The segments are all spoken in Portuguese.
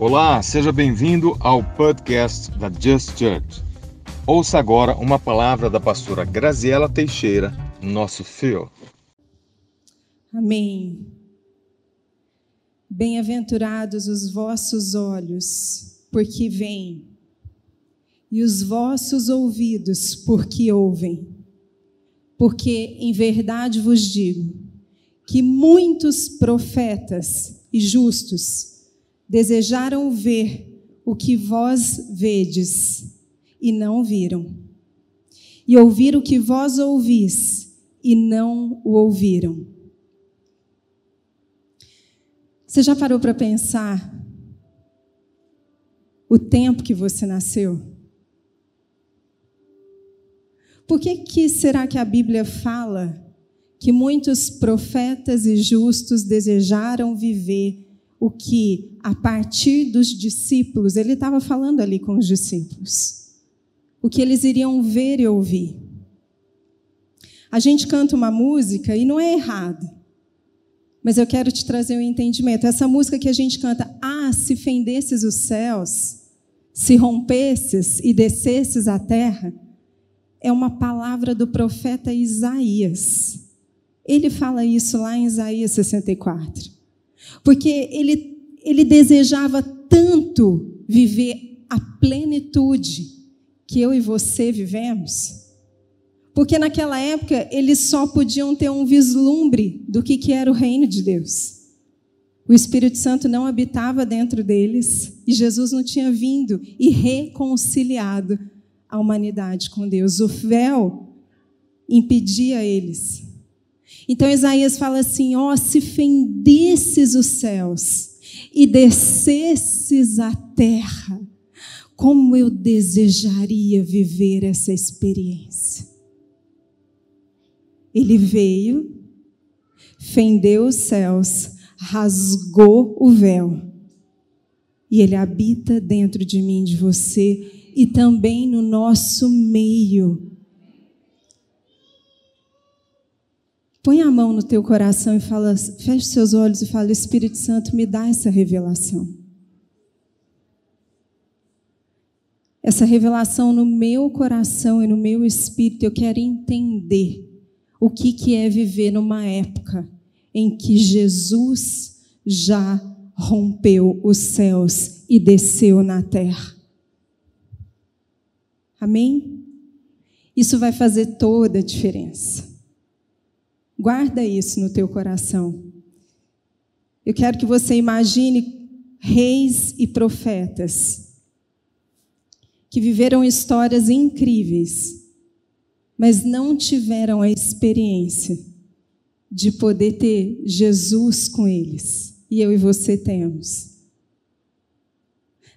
Olá, seja bem-vindo ao podcast da Just Church. Ouça agora uma palavra da pastora Graziela Teixeira, nosso fio. Amém. Bem-aventurados os vossos olhos, porque veem, e os vossos ouvidos, porque ouvem. Porque em verdade vos digo que muitos profetas e justos desejaram ver o que vós vedes e não viram, e ouvir o que vós ouvis e não o ouviram. Você já parou para pensar o tempo que você nasceu? Por que, que será que a Bíblia fala que muitos profetas e justos desejaram viver o que, a partir dos discípulos, ele estava falando ali com os discípulos, o que eles iriam ver e ouvir. A gente canta uma música e não é errado, mas eu quero te trazer um entendimento. Essa música que a gente canta, ah, se fendesses os céus, se rompesses e descesses à terra, é uma palavra do profeta Isaías. Ele fala isso lá em Isaías 64. Porque ele, ele desejava tanto viver a plenitude que eu e você vivemos. Porque naquela época eles só podiam ter um vislumbre do que, que era o reino de Deus. O Espírito Santo não habitava dentro deles e Jesus não tinha vindo e reconciliado a humanidade com Deus. O véu impedia eles então Isaías fala assim: ó, oh, se fendesses os céus e descesses a terra, como eu desejaria viver essa experiência. Ele veio, fendeu os céus, rasgou o véu, e ele habita dentro de mim, de você, e também no nosso meio. Põe a mão no teu coração e fala, feche seus olhos e fala, Espírito Santo, me dá essa revelação. Essa revelação no meu coração e no meu espírito, eu quero entender o que, que é viver numa época em que Jesus já rompeu os céus e desceu na terra. Amém? Isso vai fazer toda a diferença. Guarda isso no teu coração. Eu quero que você imagine reis e profetas que viveram histórias incríveis, mas não tiveram a experiência de poder ter Jesus com eles. E eu e você temos.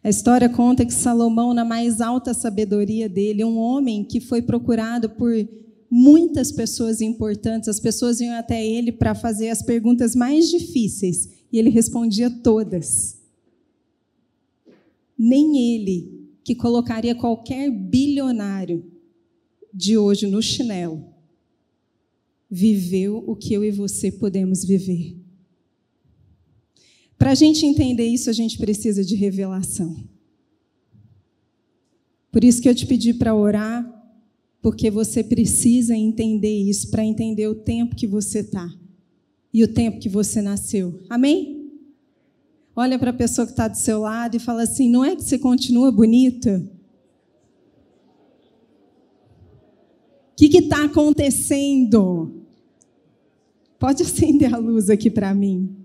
A história conta que Salomão, na mais alta sabedoria dele, um homem que foi procurado por muitas pessoas importantes, as pessoas iam até ele para fazer as perguntas mais difíceis e ele respondia todas. Nem ele, que colocaria qualquer bilionário de hoje no chinelo, viveu o que eu e você podemos viver. Para a gente entender isso, a gente precisa de revelação. Por isso que eu te pedi para orar porque você precisa entender isso para entender o tempo que você está e o tempo que você nasceu. Amém? Olha para a pessoa que está do seu lado e fala assim: não é que você continua bonita? O que está acontecendo? Pode acender a luz aqui para mim.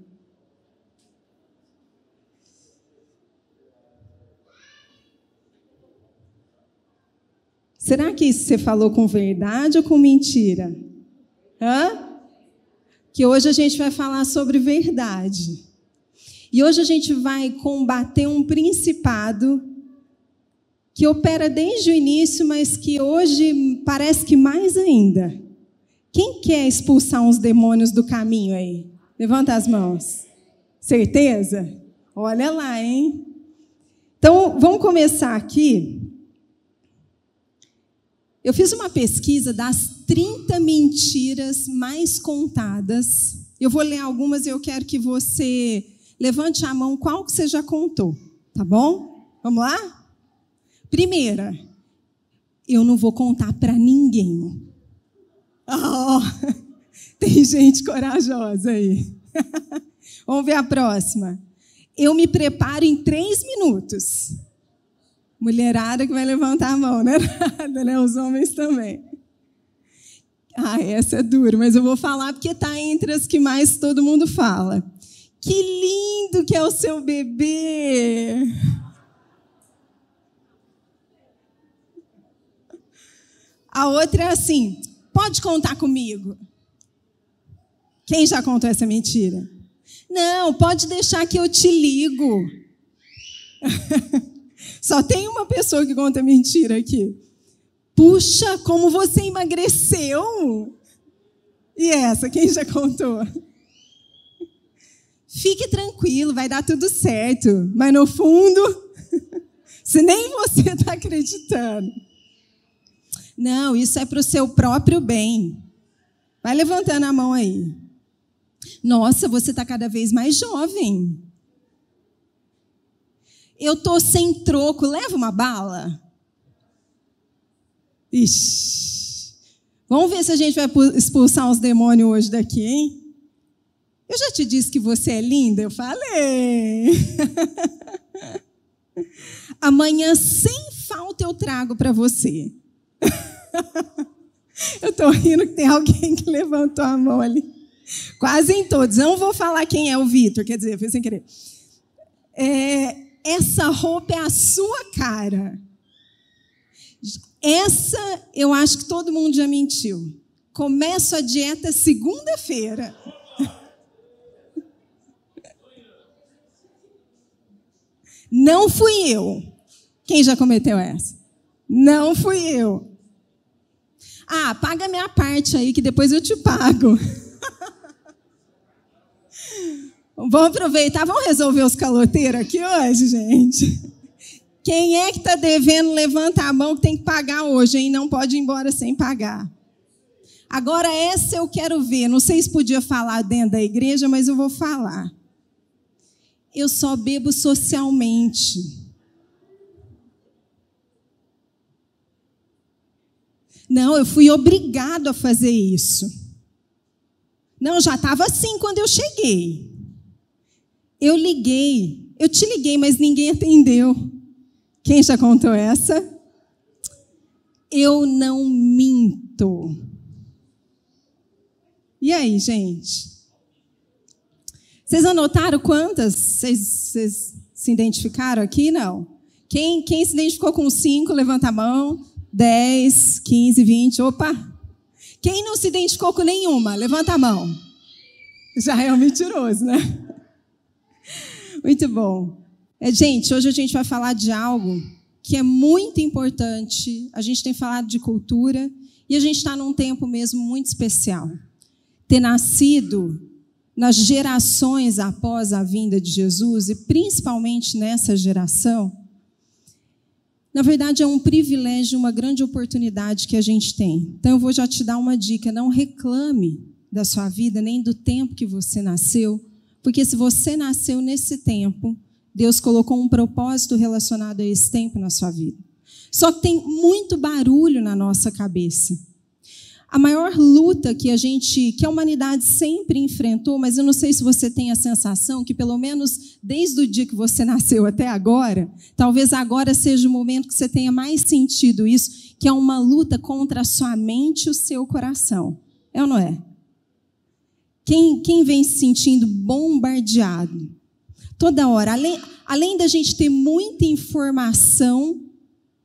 Será que isso você falou com verdade ou com mentira? Hã? Que hoje a gente vai falar sobre verdade. E hoje a gente vai combater um principado que opera desde o início, mas que hoje parece que mais ainda. Quem quer expulsar uns demônios do caminho aí? Levanta as mãos. Certeza? Olha lá, hein? Então, vamos começar aqui eu fiz uma pesquisa das 30 mentiras mais contadas. Eu vou ler algumas e eu quero que você levante a mão qual que você já contou. Tá bom? Vamos lá? Primeira, eu não vou contar para ninguém. Oh, tem gente corajosa aí. Vamos ver a próxima. Eu me preparo em três minutos. Mulherada que vai levantar a mão, né? né? Os homens também. Ah, essa é dura, mas eu vou falar porque está entre as que mais todo mundo fala. Que lindo que é o seu bebê! A outra é assim: pode contar comigo. Quem já contou essa mentira? Não, pode deixar que eu te ligo. Só tem uma pessoa que conta mentira aqui. Puxa, como você emagreceu! E essa, quem já contou? Fique tranquilo, vai dar tudo certo. Mas no fundo, se nem você está acreditando. Não, isso é para o seu próprio bem. Vai levantando a mão aí. Nossa, você está cada vez mais jovem. Eu tô sem troco, leva uma bala. Ixi. Vamos ver se a gente vai expulsar os demônios hoje daqui, hein? Eu já te disse que você é linda, eu falei. Amanhã, sem falta, eu trago para você. eu estou rindo que tem alguém que levantou a mão ali. Quase em todos. Eu não vou falar quem é o Vitor, quer dizer, foi sem querer. É, essa roupa é a sua cara. Essa eu acho que todo mundo já mentiu. Começo a dieta segunda-feira. Não fui eu. Quem já cometeu essa? Não fui eu. Ah, paga minha parte aí que depois eu te pago. Vamos aproveitar, vamos resolver os caloteiros aqui hoje, gente. Quem é que está devendo, levanta a mão que tem que pagar hoje, hein? Não pode ir embora sem pagar. Agora, essa eu quero ver. Não sei se podia falar dentro da igreja, mas eu vou falar. Eu só bebo socialmente. Não, eu fui obrigado a fazer isso. Não, já estava assim quando eu cheguei. Eu liguei, eu te liguei, mas ninguém atendeu. Quem já contou essa? Eu não minto. E aí, gente? Vocês anotaram quantas? Vocês, se identificaram aqui? Não. Quem, quem se identificou com cinco, levanta a mão. 10, 15, 20. Opa! Quem não se identificou com nenhuma, levanta a mão. Já é um mentiroso, né? Muito bom. É, gente, hoje a gente vai falar de algo que é muito importante. A gente tem falado de cultura e a gente está num tempo mesmo muito especial. Ter nascido nas gerações após a vinda de Jesus, e principalmente nessa geração, na verdade é um privilégio, uma grande oportunidade que a gente tem. Então eu vou já te dar uma dica: não reclame da sua vida, nem do tempo que você nasceu, porque se você nasceu nesse tempo, Deus colocou um propósito relacionado a esse tempo na sua vida. Só que tem muito barulho na nossa cabeça. A maior luta que a gente, que a humanidade sempre enfrentou, mas eu não sei se você tem a sensação que pelo menos desde o dia que você nasceu até agora, talvez agora seja o momento que você tenha mais sentido isso, que é uma luta contra a sua mente e o seu coração. É ou não é? Quem, quem vem se sentindo bombardeado? Toda hora. Além, além da gente ter muita informação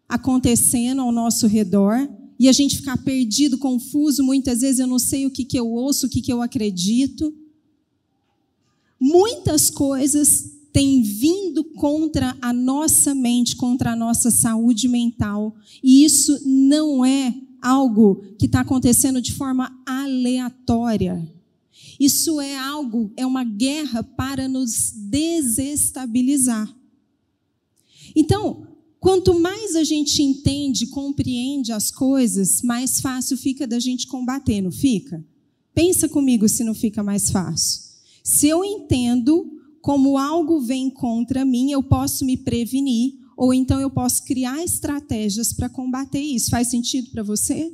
acontecendo ao nosso redor, e a gente ficar perdido, confuso, muitas vezes eu não sei o que, que eu ouço, o que, que eu acredito. Muitas coisas têm vindo contra a nossa mente, contra a nossa saúde mental, e isso não é algo que está acontecendo de forma aleatória. Isso é algo, é uma guerra para nos desestabilizar. Então, quanto mais a gente entende, compreende as coisas, mais fácil fica da gente combater, não fica? Pensa comigo se não fica mais fácil. Se eu entendo como algo vem contra mim, eu posso me prevenir, ou então eu posso criar estratégias para combater isso. Faz sentido para você?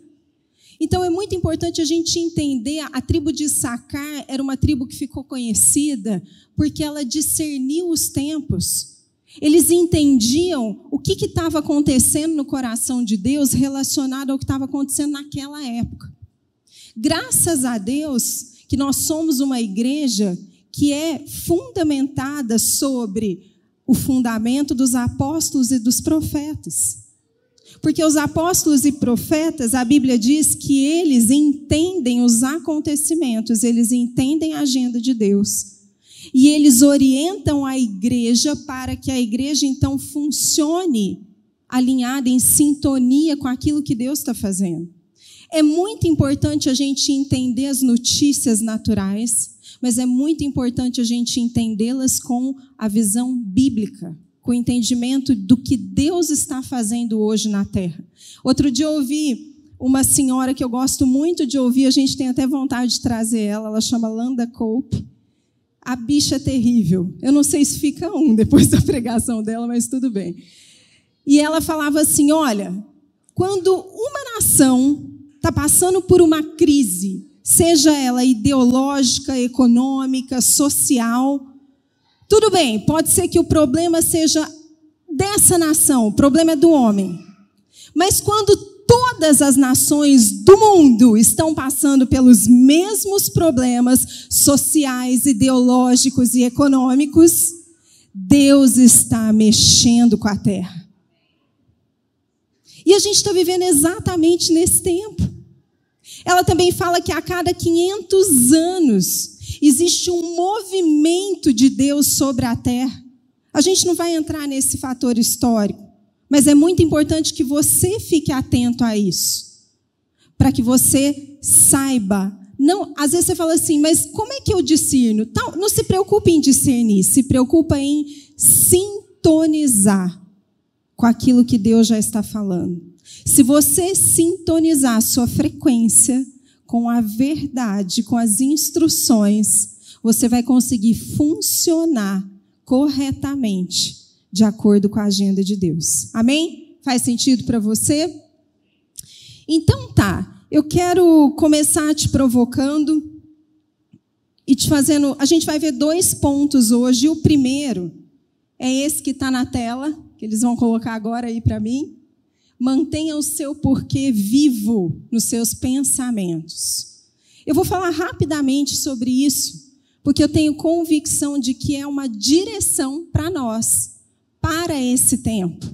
Então é muito importante a gente entender a tribo de Sacar era uma tribo que ficou conhecida porque ela discerniu os tempos. Eles entendiam o que estava acontecendo no coração de Deus relacionado ao que estava acontecendo naquela época. Graças a Deus que nós somos uma igreja que é fundamentada sobre o fundamento dos apóstolos e dos profetas. Porque os apóstolos e profetas, a Bíblia diz que eles entendem os acontecimentos, eles entendem a agenda de Deus. E eles orientam a igreja para que a igreja então funcione alinhada em sintonia com aquilo que Deus está fazendo. É muito importante a gente entender as notícias naturais, mas é muito importante a gente entendê-las com a visão bíblica com o entendimento do que Deus está fazendo hoje na terra. Outro dia eu ouvi uma senhora que eu gosto muito de ouvir, a gente tem até vontade de trazer ela, ela chama Landa Cope. A bicha é terrível. Eu não sei se fica um depois da pregação dela, mas tudo bem. E ela falava assim: olha, quando uma nação está passando por uma crise, seja ela ideológica, econômica, social, tudo bem, pode ser que o problema seja dessa nação, o problema é do homem. Mas quando todas as nações do mundo estão passando pelos mesmos problemas sociais, ideológicos e econômicos, Deus está mexendo com a terra. E a gente está vivendo exatamente nesse tempo. Ela também fala que a cada 500 anos Existe um movimento de Deus sobre a terra. A gente não vai entrar nesse fator histórico, mas é muito importante que você fique atento a isso, para que você saiba. Não, às vezes você fala assim, mas como é que eu discerno? Não se preocupe em discernir, se preocupa em sintonizar com aquilo que Deus já está falando. Se você sintonizar a sua frequência, com a verdade, com as instruções, você vai conseguir funcionar corretamente de acordo com a agenda de Deus. Amém? Faz sentido para você? Então tá, eu quero começar te provocando e te fazendo. A gente vai ver dois pontos hoje. O primeiro é esse que está na tela, que eles vão colocar agora aí para mim. Mantenha o seu porquê vivo nos seus pensamentos. Eu vou falar rapidamente sobre isso, porque eu tenho convicção de que é uma direção para nós, para esse tempo.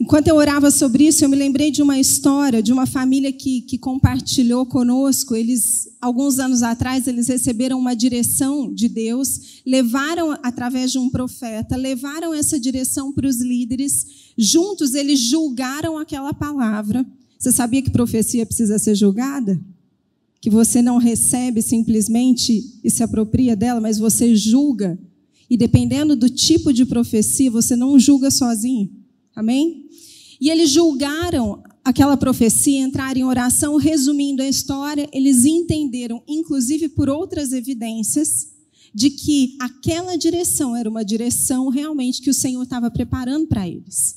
Enquanto eu orava sobre isso, eu me lembrei de uma história de uma família que, que compartilhou conosco. Eles, alguns anos atrás, eles receberam uma direção de Deus, levaram através de um profeta, levaram essa direção para os líderes. Juntos, eles julgaram aquela palavra. Você sabia que profecia precisa ser julgada? Que você não recebe simplesmente e se apropria dela, mas você julga. E dependendo do tipo de profecia, você não julga sozinho. Amém? E eles julgaram aquela profecia, entraram em oração, resumindo a história, eles entenderam, inclusive por outras evidências, de que aquela direção era uma direção realmente que o Senhor estava preparando para eles.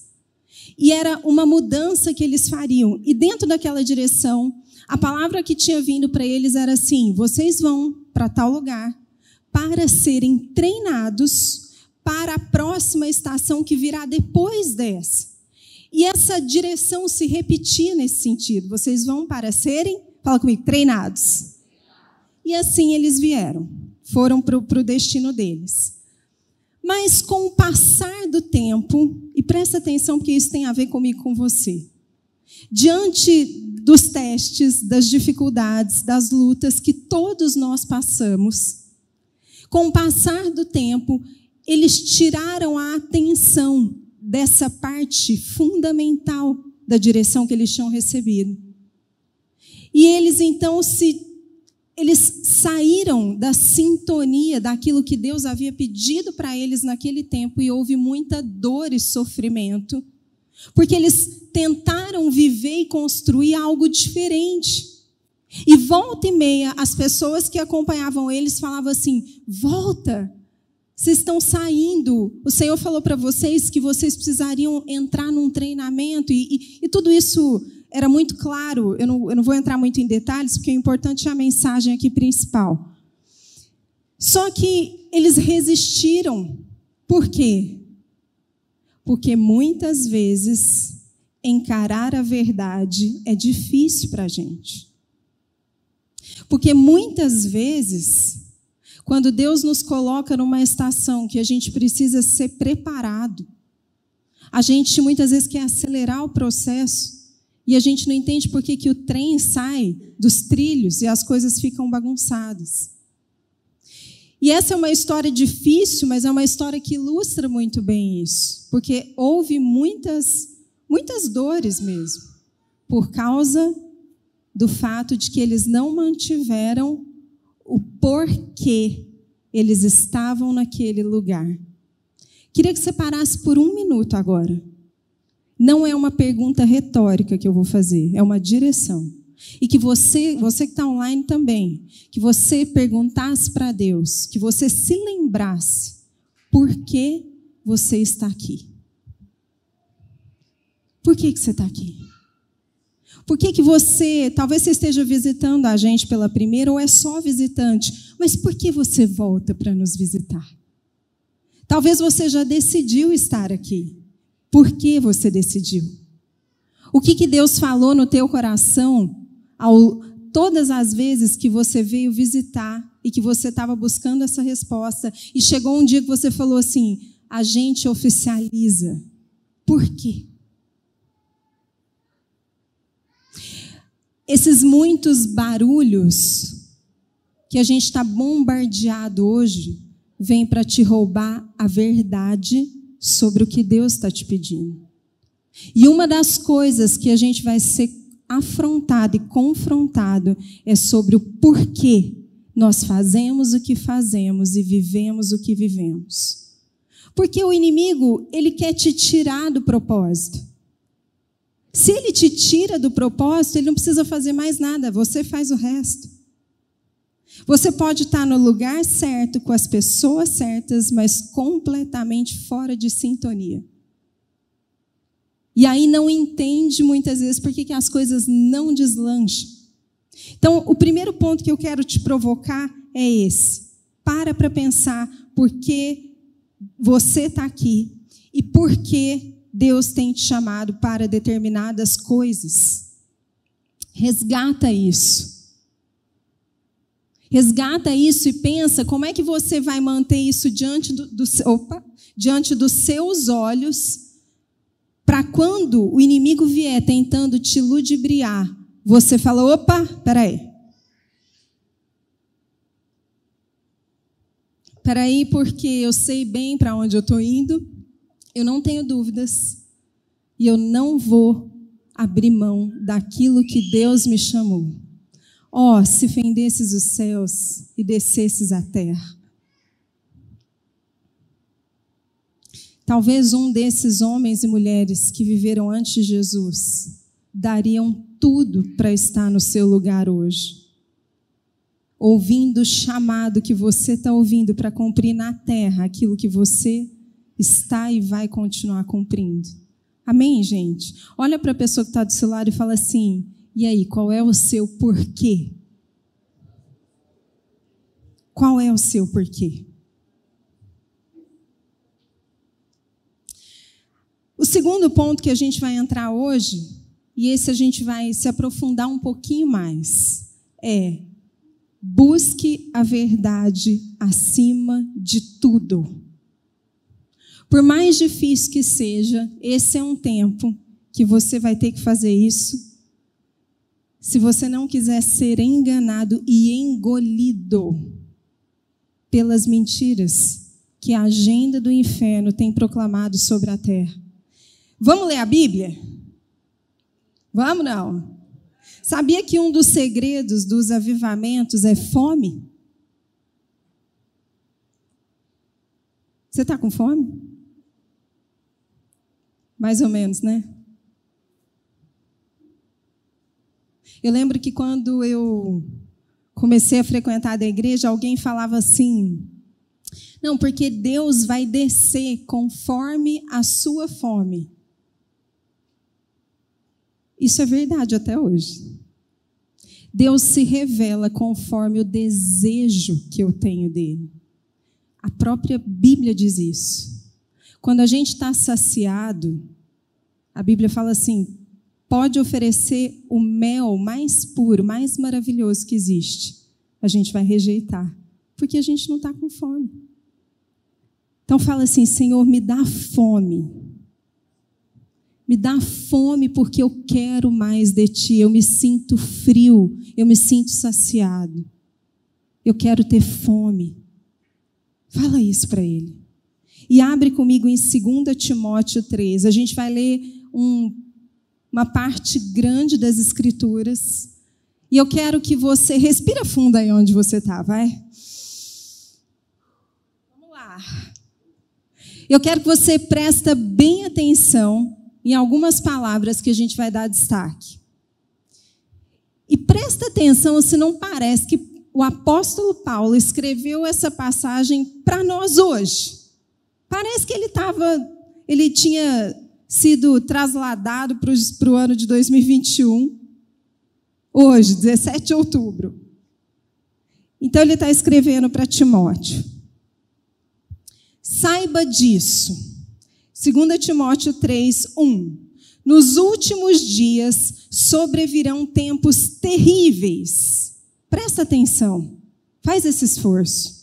E era uma mudança que eles fariam. E dentro daquela direção, a palavra que tinha vindo para eles era assim: vocês vão para tal lugar para serem treinados para a próxima estação que virá depois dessa. E essa direção se repetia nesse sentido. Vocês vão para serem, fala comigo, treinados. E assim eles vieram, foram para o destino deles. Mas com o passar do tempo, e presta atenção porque isso tem a ver comigo com você. Diante dos testes, das dificuldades, das lutas que todos nós passamos, com o passar do tempo, eles tiraram a atenção dessa parte fundamental da direção que eles tinham recebido. E eles então se eles saíram da sintonia daquilo que Deus havia pedido para eles naquele tempo e houve muita dor e sofrimento, porque eles tentaram viver e construir algo diferente. E volta e meia, as pessoas que acompanhavam eles falavam assim: volta, vocês estão saindo. O Senhor falou para vocês que vocês precisariam entrar num treinamento, e, e, e tudo isso era muito claro. Eu não, eu não vou entrar muito em detalhes, porque o importante é a mensagem aqui principal. Só que eles resistiram. Por quê? Porque muitas vezes encarar a verdade é difícil para a gente. Porque muitas vezes quando Deus nos coloca numa estação que a gente precisa ser preparado, a gente muitas vezes quer acelerar o processo e a gente não entende por que, que o trem sai dos trilhos e as coisas ficam bagunçadas. E essa é uma história difícil, mas é uma história que ilustra muito bem isso, porque houve muitas, muitas dores mesmo, por causa do fato de que eles não mantiveram o porquê eles estavam naquele lugar. Queria que você parasse por um minuto agora. Não é uma pergunta retórica que eu vou fazer, é uma direção. E que você, você que está online também, que você perguntasse para Deus, que você se lembrasse por que você está aqui. Por que, que você está aqui? Por que, que você, talvez você esteja visitando a gente pela primeira ou é só visitante, mas por que você volta para nos visitar? Talvez você já decidiu estar aqui. Por que você decidiu? O que, que Deus falou no teu coração ao, todas as vezes que você veio visitar e que você estava buscando essa resposta e chegou um dia que você falou assim: a gente oficializa. Por quê? Esses muitos barulhos que a gente está bombardeado hoje vêm para te roubar a verdade sobre o que Deus está te pedindo. E uma das coisas que a gente vai ser afrontado e confrontado é sobre o porquê nós fazemos o que fazemos e vivemos o que vivemos. Porque o inimigo, ele quer te tirar do propósito. Se ele te tira do propósito, ele não precisa fazer mais nada, você faz o resto. Você pode estar no lugar certo, com as pessoas certas, mas completamente fora de sintonia. E aí não entende muitas vezes por que as coisas não deslancham. Então, o primeiro ponto que eu quero te provocar é esse. Para para pensar por que você está aqui e por que Deus tem te chamado para determinadas coisas. Resgata isso. Resgata isso e pensa como é que você vai manter isso diante, do, do opa, diante dos seus olhos, para quando o inimigo vier tentando te ludibriar, você fala: opa, peraí. Peraí, porque eu sei bem para onde eu estou indo, eu não tenho dúvidas e eu não vou abrir mão daquilo que Deus me chamou. Oh, se fendesses os céus e descesses a terra. Talvez um desses homens e mulheres que viveram antes de Jesus dariam tudo para estar no seu lugar hoje. Ouvindo o chamado que você está ouvindo para cumprir na terra aquilo que você está e vai continuar cumprindo. Amém, gente? Olha para a pessoa que está do seu lado e fala assim: e aí, qual é o seu porquê? Qual é o seu porquê? O segundo ponto que a gente vai entrar hoje, e esse a gente vai se aprofundar um pouquinho mais, é busque a verdade acima de tudo. Por mais difícil que seja, esse é um tempo que você vai ter que fazer isso. Se você não quiser ser enganado e engolido pelas mentiras que a agenda do inferno tem proclamado sobre a terra. Vamos ler a Bíblia? Vamos não? Sabia que um dos segredos dos avivamentos é fome? Você está com fome? Mais ou menos, né? Eu lembro que quando eu comecei a frequentar a igreja, alguém falava assim: não, porque Deus vai descer conforme a sua fome. Isso é verdade até hoje. Deus se revela conforme o desejo que eu tenho dele. A própria Bíblia diz isso. Quando a gente está saciado, a Bíblia fala assim: pode oferecer o mel mais puro, mais maravilhoso que existe. A gente vai rejeitar, porque a gente não está com fome. Então fala assim: Senhor, me dá fome me dá fome porque eu quero mais de ti. Eu me sinto frio, eu me sinto saciado. Eu quero ter fome. Fala isso para ele. E abre comigo em 2 Timóteo 3. A gente vai ler um, uma parte grande das Escrituras. E eu quero que você. Respira fundo aí onde você está, vai. Vamos lá. Eu quero que você presta bem atenção em algumas palavras que a gente vai dar destaque. E presta atenção se não parece que o apóstolo Paulo escreveu essa passagem para nós hoje. Parece que ele estava, ele tinha sido trasladado para o ano de 2021, hoje, 17 de outubro. Então ele está escrevendo para Timóteo. Saiba disso 2 Timóteo 3, 1. Nos últimos dias sobrevirão tempos terríveis. Presta atenção, faz esse esforço.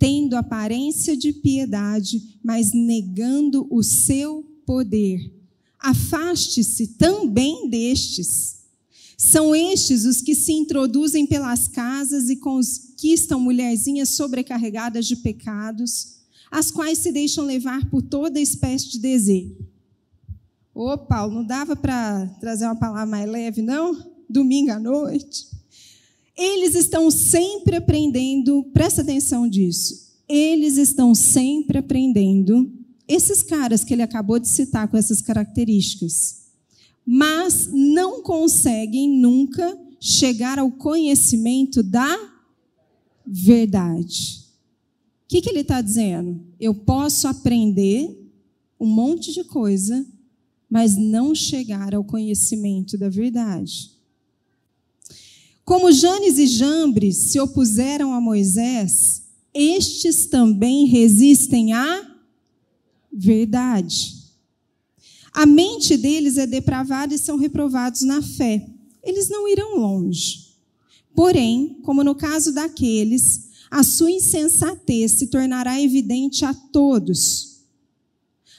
tendo aparência de piedade, mas negando o seu poder. Afaste-se também destes. São estes os que se introduzem pelas casas e conquistam mulherzinhas sobrecarregadas de pecados as quais se deixam levar por toda espécie de desejo. Ô, Paulo, não dava para trazer uma palavra mais leve, não? Domingo à noite. Eles estão sempre aprendendo, presta atenção disso. Eles estão sempre aprendendo, esses caras que ele acabou de citar com essas características, mas não conseguem nunca chegar ao conhecimento da verdade que, que ele está dizendo? Eu posso aprender um monte de coisa, mas não chegar ao conhecimento da verdade. Como Janes e Jambres se opuseram a Moisés, estes também resistem à verdade. A mente deles é depravada e são reprovados na fé. Eles não irão longe. Porém, como no caso daqueles a sua insensatez se tornará evidente a todos.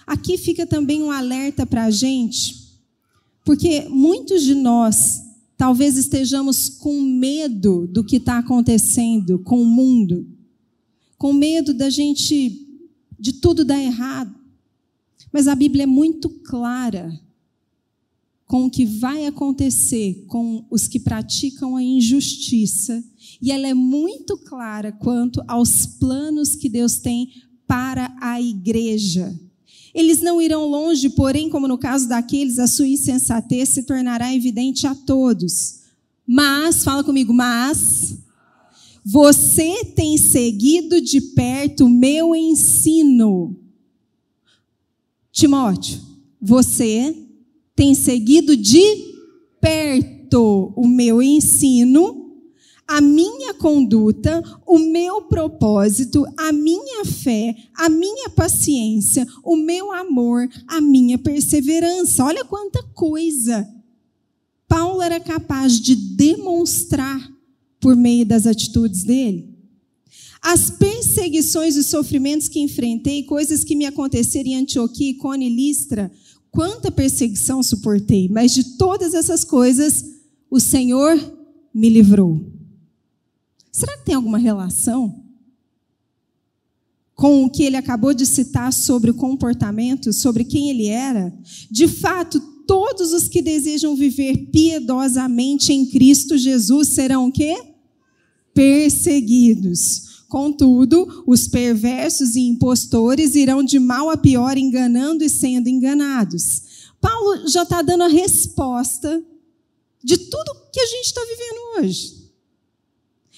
Aqui fica também um alerta para a gente, porque muitos de nós talvez estejamos com medo do que está acontecendo com o mundo, com medo da gente, de tudo dar errado. Mas a Bíblia é muito clara com o que vai acontecer com os que praticam a injustiça e ela é muito clara quanto aos planos que Deus tem para a igreja. Eles não irão longe, porém, como no caso daqueles, a sua insensatez se tornará evidente a todos. Mas, fala comigo, mas você tem seguido de perto o meu ensino. Timóteo, você tem seguido de perto o meu ensino a minha conduta, o meu propósito, a minha fé, a minha paciência, o meu amor, a minha perseverança. Olha quanta coisa Paulo era capaz de demonstrar por meio das atitudes dele. As perseguições e sofrimentos que enfrentei, coisas que me aconteceram em Antioquia, Icone e Listra, quanta perseguição suportei, mas de todas essas coisas, o Senhor me livrou. Será que tem alguma relação com o que ele acabou de citar sobre o comportamento, sobre quem ele era? De fato, todos os que desejam viver piedosamente em Cristo Jesus serão o quê? Perseguidos. Contudo, os perversos e impostores irão de mal a pior, enganando e sendo enganados. Paulo já está dando a resposta de tudo que a gente está vivendo hoje.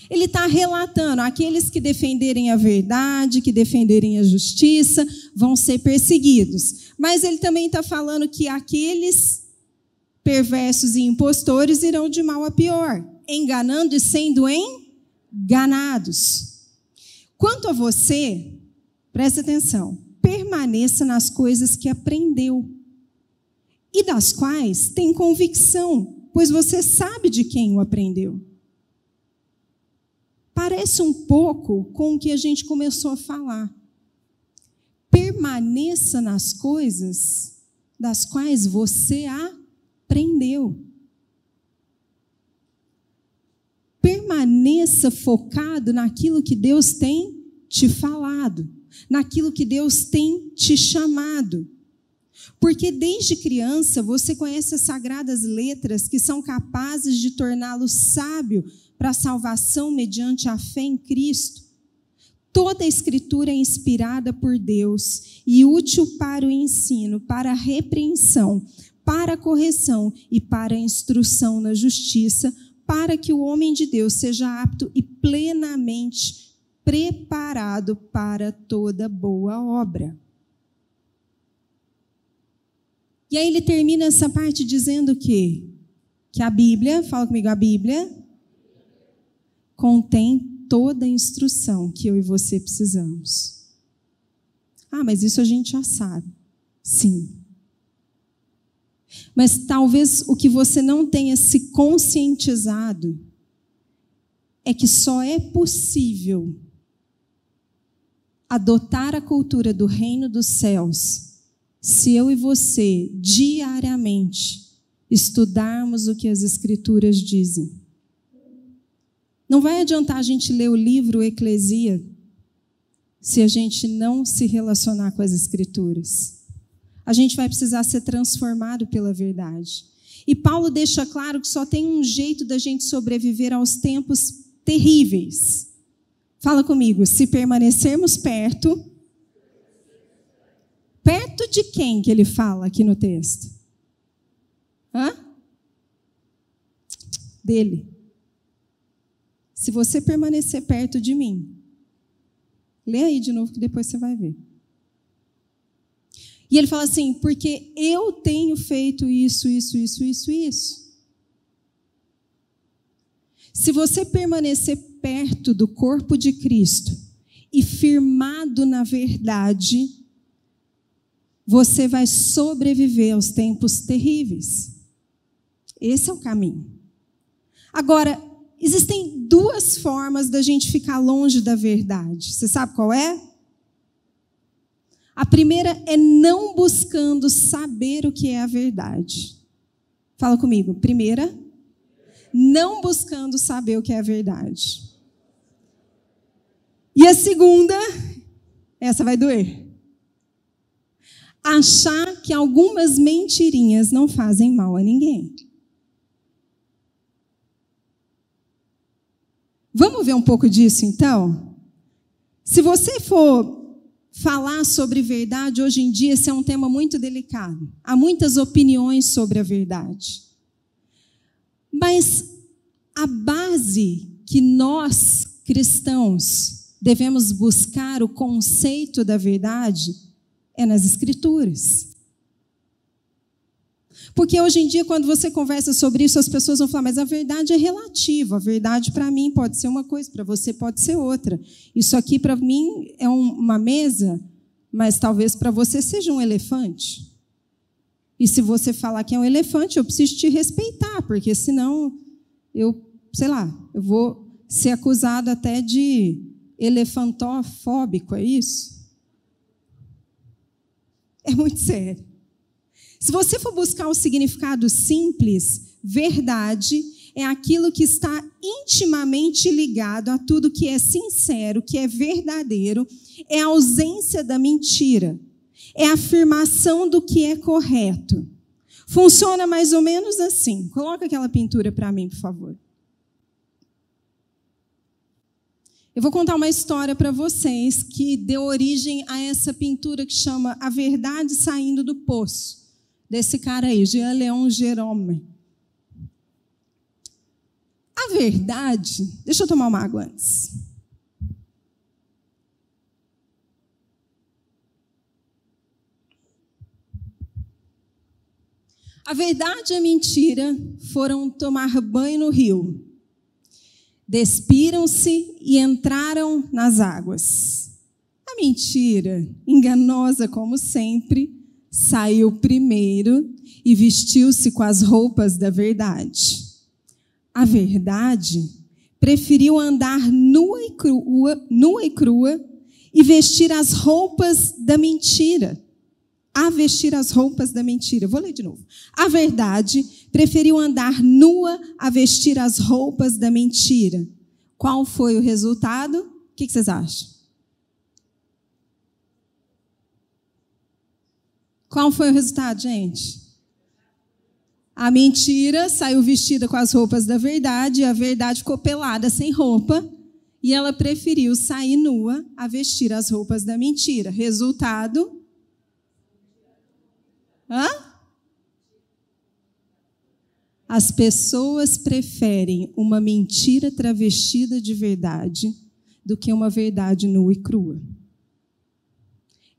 Ele está relatando: aqueles que defenderem a verdade, que defenderem a justiça, vão ser perseguidos. Mas ele também está falando que aqueles perversos e impostores irão de mal a pior, enganando e sendo enganados. Quanto a você, preste atenção, permaneça nas coisas que aprendeu e das quais tem convicção, pois você sabe de quem o aprendeu parece um pouco com o que a gente começou a falar. Permaneça nas coisas das quais você aprendeu. Permaneça focado naquilo que Deus tem te falado, naquilo que Deus tem te chamado. Porque desde criança você conhece as sagradas letras que são capazes de torná-lo sábio para a salvação mediante a fé em Cristo. Toda a Escritura é inspirada por Deus e útil para o ensino, para a repreensão, para a correção e para a instrução na justiça, para que o homem de Deus seja apto e plenamente preparado para toda boa obra. E aí ele termina essa parte dizendo que que a Bíblia, fala comigo, a Bíblia contém toda a instrução que eu e você precisamos. Ah, mas isso a gente já sabe. Sim. Mas talvez o que você não tenha se conscientizado é que só é possível adotar a cultura do reino dos céus se eu e você diariamente estudarmos o que as escrituras dizem. Não vai adiantar a gente ler o livro Eclesia se a gente não se relacionar com as Escrituras. A gente vai precisar ser transformado pela verdade. E Paulo deixa claro que só tem um jeito da gente sobreviver aos tempos terríveis. Fala comigo, se permanecermos perto. Perto de quem que ele fala aqui no texto? Hã? Dele se você permanecer perto de mim. Lê aí de novo que depois você vai ver. E ele fala assim: porque eu tenho feito isso, isso, isso, isso, isso. Se você permanecer perto do corpo de Cristo e firmado na verdade, você vai sobreviver aos tempos terríveis. Esse é o caminho. Agora, Existem duas formas da gente ficar longe da verdade. Você sabe qual é? A primeira é não buscando saber o que é a verdade. Fala comigo. Primeira, não buscando saber o que é a verdade. E a segunda, essa vai doer. Achar que algumas mentirinhas não fazem mal a ninguém. Vamos ver um pouco disso então? Se você for falar sobre verdade, hoje em dia esse é um tema muito delicado. Há muitas opiniões sobre a verdade. Mas a base que nós, cristãos, devemos buscar o conceito da verdade é nas Escrituras. Porque hoje em dia, quando você conversa sobre isso, as pessoas vão falar, mas a verdade é relativa. A verdade para mim pode ser uma coisa, para você pode ser outra. Isso aqui para mim é um, uma mesa, mas talvez para você seja um elefante. E se você falar que é um elefante, eu preciso te respeitar, porque senão eu, sei lá, eu vou ser acusado até de elefantofóbico, é isso? É muito sério. Se você for buscar o significado simples, verdade é aquilo que está intimamente ligado a tudo que é sincero, que é verdadeiro, é a ausência da mentira, é a afirmação do que é correto. Funciona mais ou menos assim. Coloca aquela pintura para mim, por favor. Eu vou contar uma história para vocês que deu origem a essa pintura que chama A Verdade Saindo do Poço, desse cara aí, Jean Leon Jerome. A verdade. Deixa eu tomar uma água antes. A verdade e a mentira foram tomar banho no rio. Despiram-se e entraram nas águas. A mentira, enganosa como sempre, saiu primeiro e vestiu-se com as roupas da verdade. A verdade preferiu andar nua e crua, nua e, crua e vestir as roupas da mentira. A vestir as roupas da mentira. Vou ler de novo. A verdade preferiu andar nua a vestir as roupas da mentira. Qual foi o resultado? O que vocês acham? Qual foi o resultado, gente? A mentira saiu vestida com as roupas da verdade, e a verdade ficou pelada, sem roupa, e ela preferiu sair nua a vestir as roupas da mentira. Resultado? Hã? As pessoas preferem uma mentira travestida de verdade do que uma verdade nua e crua.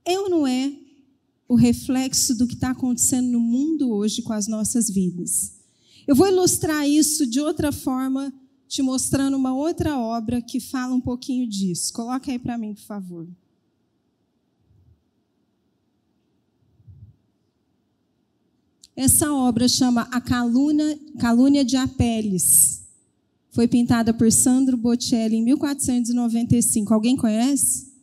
Ou não é o reflexo do que está acontecendo no mundo hoje com as nossas vidas. Eu vou ilustrar isso de outra forma, te mostrando uma outra obra que fala um pouquinho disso. Coloca aí para mim, por favor. Essa obra chama A Calúnia, Calúnia de Apeles. Foi pintada por Sandro Botticelli em 1495. Alguém conhece?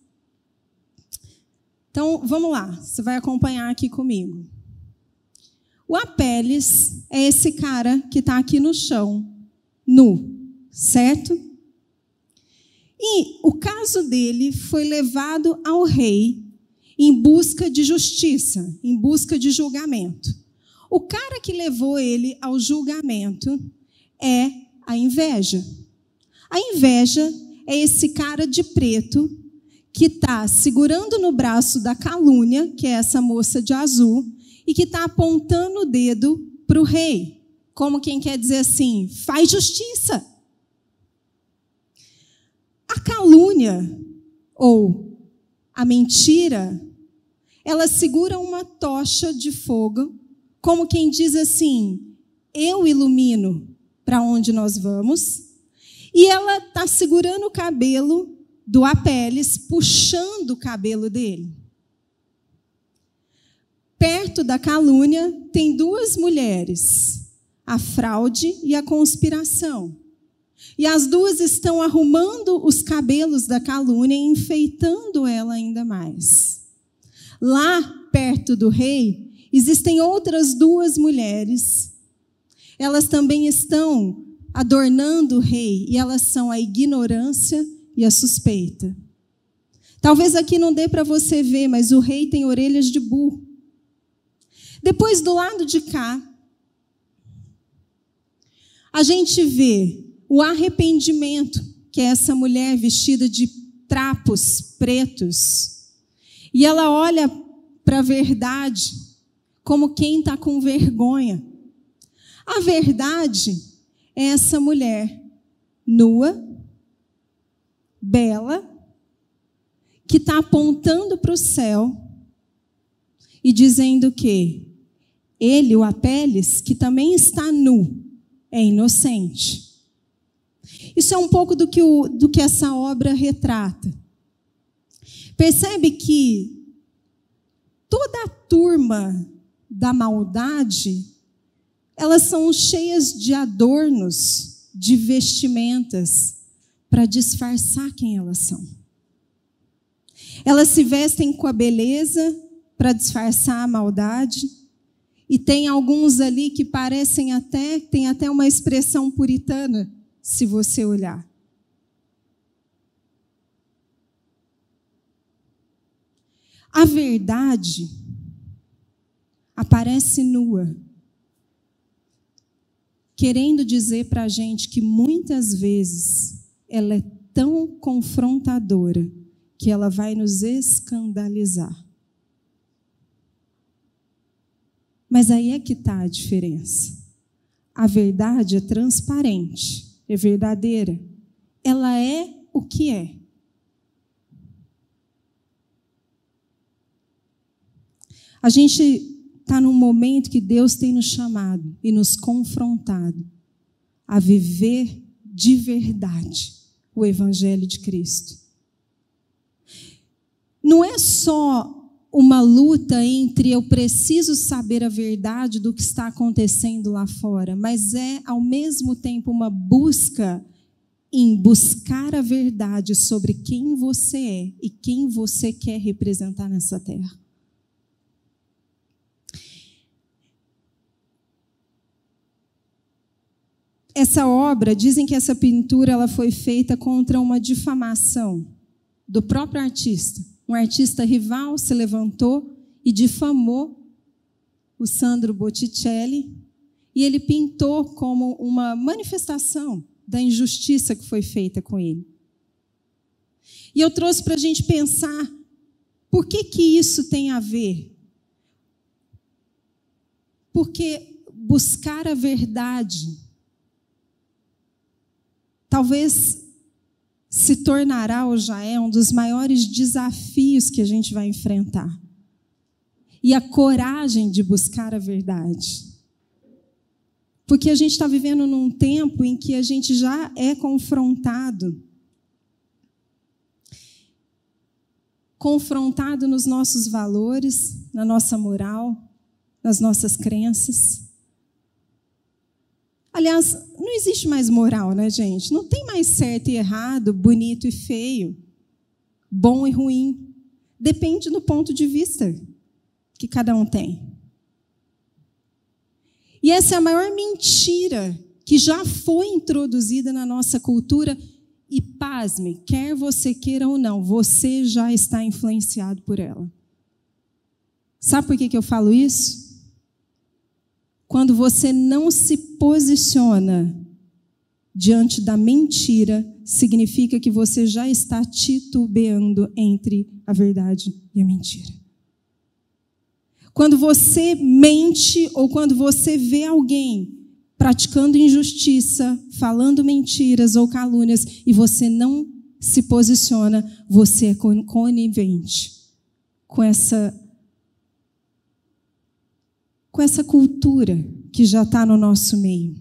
Então, vamos lá, você vai acompanhar aqui comigo. O Apeles é esse cara que está aqui no chão, nu, certo? E o caso dele foi levado ao rei em busca de justiça, em busca de julgamento. O cara que levou ele ao julgamento é a inveja. A inveja é esse cara de preto que está segurando no braço da calúnia, que é essa moça de azul, e que está apontando o dedo para o rei, como quem quer dizer assim: faz justiça. A calúnia, ou a mentira, ela segura uma tocha de fogo, como quem diz assim: eu ilumino para onde nós vamos, e ela está segurando o cabelo do Apeles puxando o cabelo dele. Perto da calúnia tem duas mulheres, a fraude e a conspiração. E as duas estão arrumando os cabelos da calúnia e enfeitando ela ainda mais. Lá perto do rei, existem outras duas mulheres. Elas também estão adornando o rei e elas são a ignorância e a suspeita. Talvez aqui não dê para você ver, mas o rei tem orelhas de burro. Depois, do lado de cá, a gente vê o arrependimento, que é essa mulher vestida de trapos pretos. E ela olha para a verdade como quem está com vergonha. A verdade é essa mulher nua, bela, que está apontando para o céu e dizendo que ele, o Apeles, que também está nu, é inocente. Isso é um pouco do que, o, do que essa obra retrata. Percebe que toda a turma da maldade, elas são cheias de adornos, de vestimentas, para disfarçar quem elas são. Elas se vestem com a beleza para disfarçar a maldade E tem alguns ali que parecem até, tem até uma expressão puritana, se você olhar. A verdade aparece nua, querendo dizer para a gente que muitas vezes ela é tão confrontadora que ela vai nos escandalizar. Mas aí é que está a diferença. A verdade é transparente, é verdadeira. Ela é o que é. A gente está num momento que Deus tem nos chamado e nos confrontado a viver de verdade o Evangelho de Cristo. Não é só uma luta entre eu preciso saber a verdade do que está acontecendo lá fora, mas é ao mesmo tempo uma busca em buscar a verdade sobre quem você é e quem você quer representar nessa terra. Essa obra, dizem que essa pintura ela foi feita contra uma difamação do próprio artista. Um artista rival se levantou e difamou o Sandro Botticelli e ele pintou como uma manifestação da injustiça que foi feita com ele. E eu trouxe para a gente pensar por que, que isso tem a ver. Porque buscar a verdade talvez se tornará ou já é um dos maiores desafios que a gente vai enfrentar. E a coragem de buscar a verdade. Porque a gente está vivendo num tempo em que a gente já é confrontado confrontado nos nossos valores, na nossa moral, nas nossas crenças. Aliás, não existe mais moral, né, gente? Não tem mais certo e errado, bonito e feio, bom e ruim. Depende do ponto de vista que cada um tem. E essa é a maior mentira que já foi introduzida na nossa cultura. E pasme, quer você queira ou não, você já está influenciado por ela. Sabe por que, eu falo isso? Quando você não se posiciona diante da mentira, significa que você já está titubeando entre a verdade e a mentira. Quando você mente ou quando você vê alguém praticando injustiça, falando mentiras ou calúnias e você não se posiciona, você é conivente com essa com essa cultura que já está no nosso meio.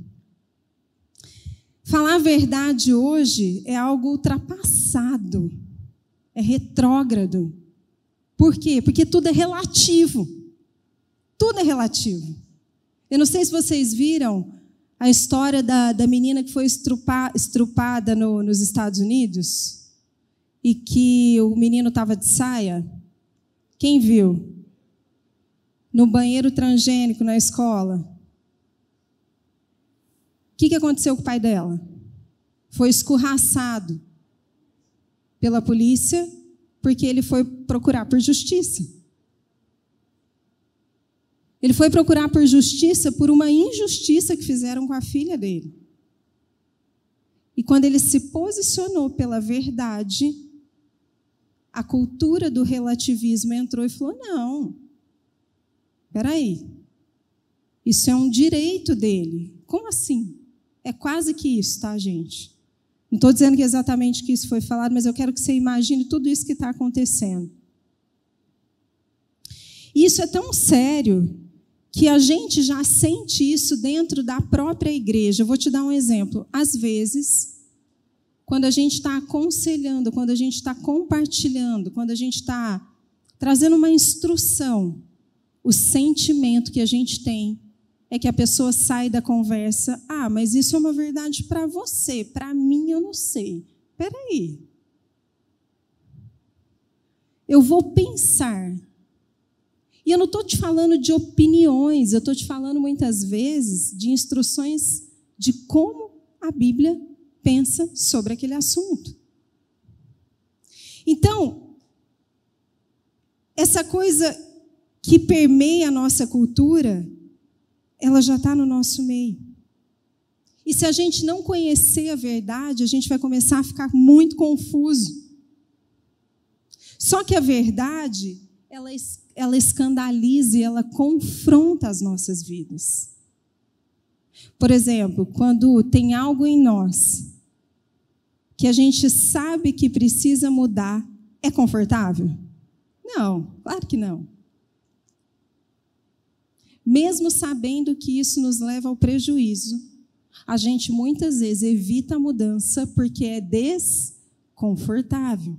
Falar a verdade hoje é algo ultrapassado, é retrógrado. Por quê? Porque tudo é relativo. Tudo é relativo. Eu não sei se vocês viram a história da, da menina que foi estrupa, estrupada no, nos Estados Unidos e que o menino estava de saia. Quem viu? No banheiro transgênico na escola. O que, que aconteceu com o pai dela? Foi escorraçado pela polícia porque ele foi procurar por justiça. Ele foi procurar por justiça por uma injustiça que fizeram com a filha dele. E quando ele se posicionou pela verdade, a cultura do relativismo entrou e falou: não, Espera aí. Isso é um direito dele. Como assim? É quase que isso, tá, gente? Não estou dizendo que exatamente que isso foi falado, mas eu quero que você imagine tudo isso que está acontecendo. Isso é tão sério que a gente já sente isso dentro da própria igreja. Eu vou te dar um exemplo. Às vezes, quando a gente está aconselhando, quando a gente está compartilhando, quando a gente está trazendo uma instrução, o sentimento que a gente tem é que a pessoa sai da conversa, ah, mas isso é uma verdade para você, para mim eu não sei. Espera aí. Eu vou pensar. E eu não estou te falando de opiniões, eu estou te falando muitas vezes de instruções de como a Bíblia pensa sobre aquele assunto. Então, essa coisa que permeia a nossa cultura, ela já está no nosso meio. E se a gente não conhecer a verdade, a gente vai começar a ficar muito confuso. Só que a verdade, ela, ela escandaliza e ela confronta as nossas vidas. Por exemplo, quando tem algo em nós que a gente sabe que precisa mudar, é confortável? Não, claro que não. Mesmo sabendo que isso nos leva ao prejuízo, a gente muitas vezes evita a mudança porque é desconfortável.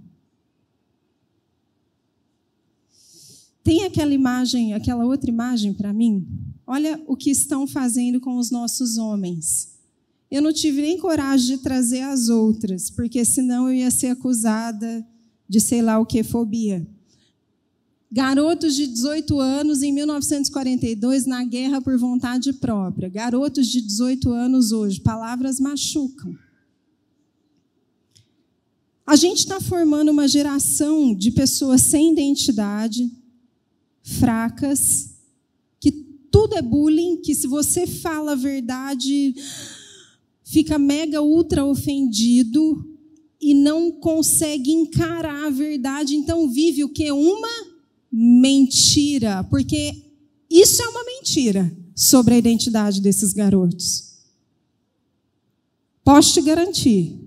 Tem aquela imagem, aquela outra imagem para mim? Olha o que estão fazendo com os nossos homens. Eu não tive nem coragem de trazer as outras, porque senão eu ia ser acusada de sei lá o que fobia. Garotos de 18 anos em 1942 na guerra por vontade própria. Garotos de 18 anos hoje. Palavras machucam. A gente está formando uma geração de pessoas sem identidade, fracas, que tudo é bullying, que se você fala a verdade, fica mega ultra ofendido e não consegue encarar a verdade, então vive o que? Uma mentira, porque isso é uma mentira sobre a identidade desses garotos. Posso te garantir.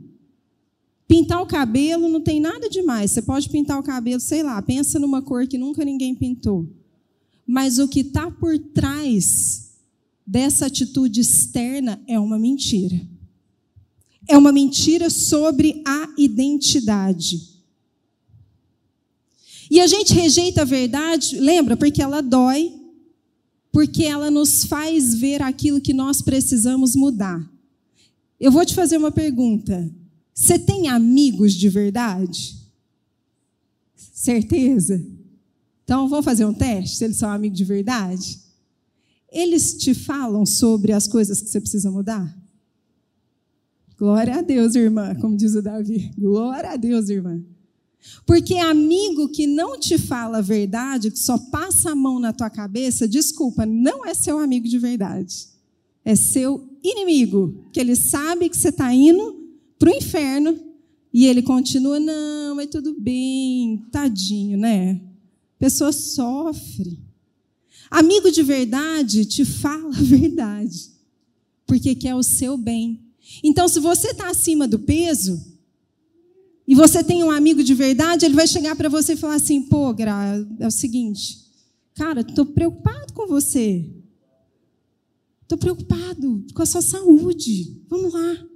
Pintar o cabelo não tem nada demais. Você pode pintar o cabelo, sei lá, pensa numa cor que nunca ninguém pintou. Mas o que está por trás dessa atitude externa é uma mentira. É uma mentira sobre a identidade. E a gente rejeita a verdade, lembra? Porque ela dói, porque ela nos faz ver aquilo que nós precisamos mudar. Eu vou te fazer uma pergunta. Você tem amigos de verdade? Certeza? Então, vamos fazer um teste, se eles são amigos de verdade? Eles te falam sobre as coisas que você precisa mudar? Glória a Deus, irmã, como diz o Davi. Glória a Deus, irmã. Porque amigo que não te fala a verdade, que só passa a mão na tua cabeça, desculpa, não é seu amigo de verdade. É seu inimigo, que ele sabe que você está indo para o inferno e ele continua, não, mas tudo bem, tadinho, né? Pessoa sofre. Amigo de verdade te fala a verdade, porque quer o seu bem. Então, se você está acima do peso e você tem um amigo de verdade, ele vai chegar para você e falar assim: pô, Gra, é o seguinte, cara, estou preocupado com você. Estou preocupado com a sua saúde. Vamos lá.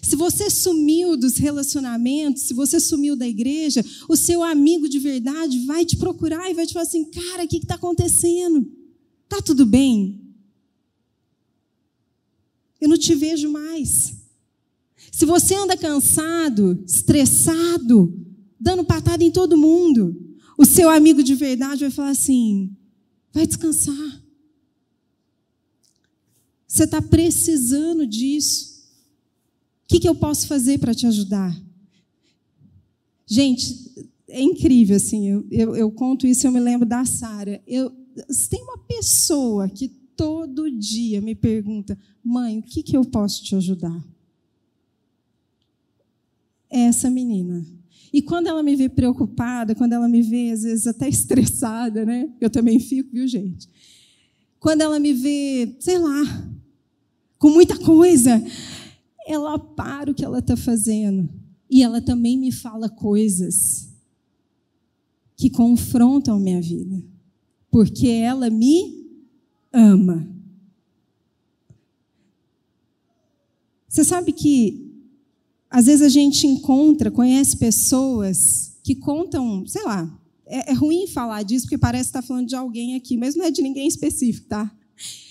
Se você sumiu dos relacionamentos, se você sumiu da igreja, o seu amigo de verdade vai te procurar e vai te falar assim: cara, o que está acontecendo? Tá tudo bem? Eu não te vejo mais. Se você anda cansado, estressado, dando patada em todo mundo, o seu amigo de verdade vai falar assim: vai descansar. Você está precisando disso que, que eu posso fazer para te ajudar? Gente, é incrível, assim, eu, eu, eu conto isso, eu me lembro da Sara. Tem uma pessoa que todo dia me pergunta, mãe, o que, que eu posso te ajudar? É essa menina. E quando ela me vê preocupada, quando ela me vê, às vezes, até estressada, né? Eu também fico, viu, gente? Quando ela me vê, sei lá, com muita coisa, ela para o que ela está fazendo e ela também me fala coisas que confrontam minha vida, porque ela me ama. Você sabe que às vezes a gente encontra, conhece pessoas que contam, sei lá, é, é ruim falar disso porque parece estar tá falando de alguém aqui, mas não é de ninguém específico, tá?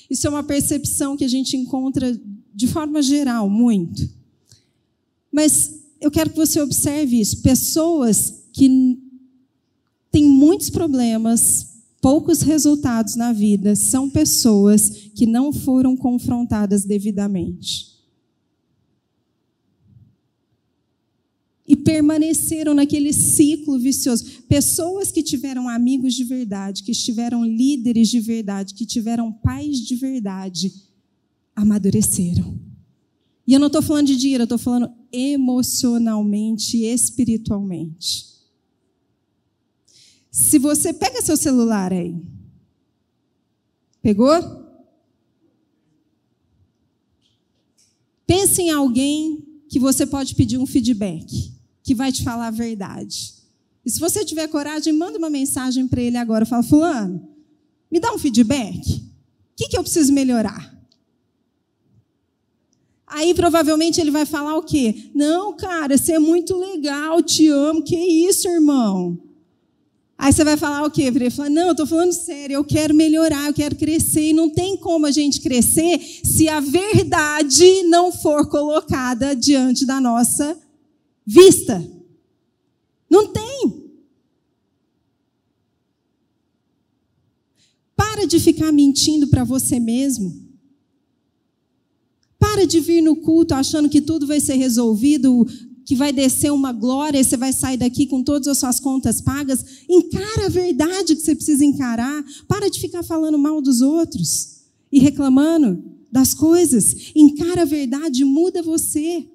Isso é uma percepção que a gente encontra de forma geral, muito. Mas eu quero que você observe isso. Pessoas que tem muitos problemas, poucos resultados na vida, são pessoas que não foram confrontadas devidamente. Permaneceram naquele ciclo vicioso. Pessoas que tiveram amigos de verdade, que tiveram líderes de verdade, que tiveram pais de verdade, amadureceram. E eu não estou falando de dinheiro, eu estou falando emocionalmente, espiritualmente. Se você pega seu celular aí, pegou? Pense em alguém que você pode pedir um feedback, que vai te falar a verdade. E se você tiver coragem, manda uma mensagem para ele agora. Fala, fulano, me dá um feedback. O que, que eu preciso melhorar? Aí provavelmente ele vai falar o quê? Não, cara, você é muito legal, te amo. Que isso, irmão? Aí você vai falar o quê? Ele fala, não, eu estou falando sério, eu quero melhorar, eu quero crescer. E não tem como a gente crescer se a verdade não for colocada diante da nossa vista. Não tem. Para de ficar mentindo para você mesmo. Para de vir no culto achando que tudo vai ser resolvido, que vai descer uma glória e você vai sair daqui com todas as suas contas pagas. Encara a verdade que você precisa encarar. Para de ficar falando mal dos outros e reclamando das coisas. Encara a verdade, muda você.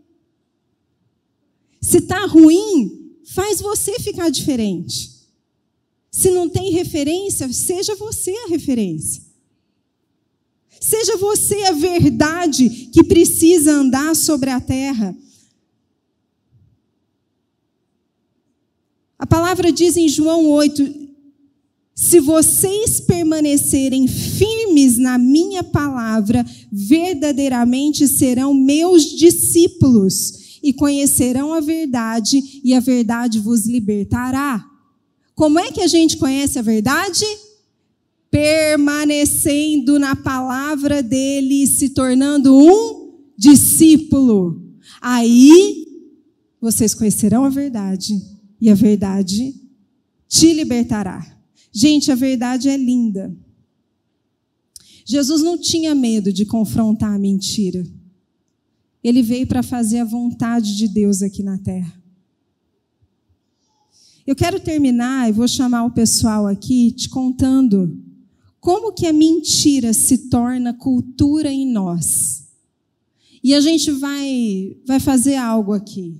Se está ruim, faz você ficar diferente. Se não tem referência, seja você a referência. Seja você a verdade que precisa andar sobre a terra. A palavra diz em João 8: se vocês permanecerem firmes na minha palavra, verdadeiramente serão meus discípulos e conhecerão a verdade, e a verdade vos libertará. Como é que a gente conhece a verdade? permanecendo na palavra dele se tornando um discípulo. Aí vocês conhecerão a verdade e a verdade te libertará. Gente, a verdade é linda. Jesus não tinha medo de confrontar a mentira. Ele veio para fazer a vontade de Deus aqui na terra. Eu quero terminar e vou chamar o pessoal aqui te contando como que a mentira se torna cultura em nós? E a gente vai, vai fazer algo aqui.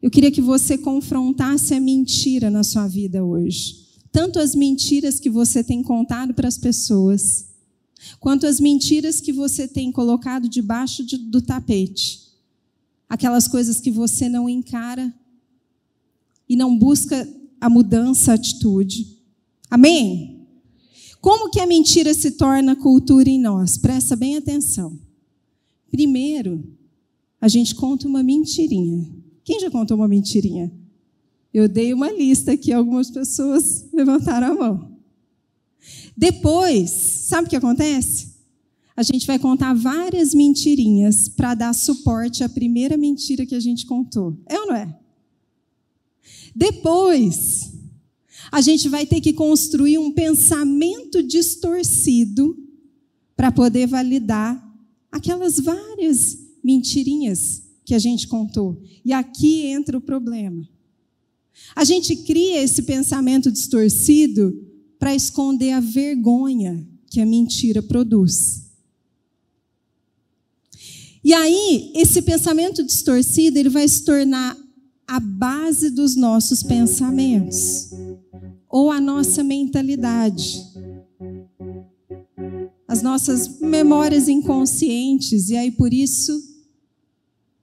Eu queria que você confrontasse a mentira na sua vida hoje. Tanto as mentiras que você tem contado para as pessoas, quanto as mentiras que você tem colocado debaixo de, do tapete. Aquelas coisas que você não encara e não busca a mudança, a atitude. Amém? Como que a mentira se torna cultura em nós? Presta bem atenção. Primeiro, a gente conta uma mentirinha. Quem já contou uma mentirinha? Eu dei uma lista aqui, algumas pessoas levantaram a mão. Depois, sabe o que acontece? A gente vai contar várias mentirinhas para dar suporte à primeira mentira que a gente contou. É ou não é? Depois, a gente vai ter que construir um pensamento distorcido para poder validar aquelas várias mentirinhas que a gente contou. E aqui entra o problema. A gente cria esse pensamento distorcido para esconder a vergonha que a mentira produz. E aí, esse pensamento distorcido, ele vai se tornar a base dos nossos pensamentos ou a nossa mentalidade, as nossas memórias inconscientes, e aí por isso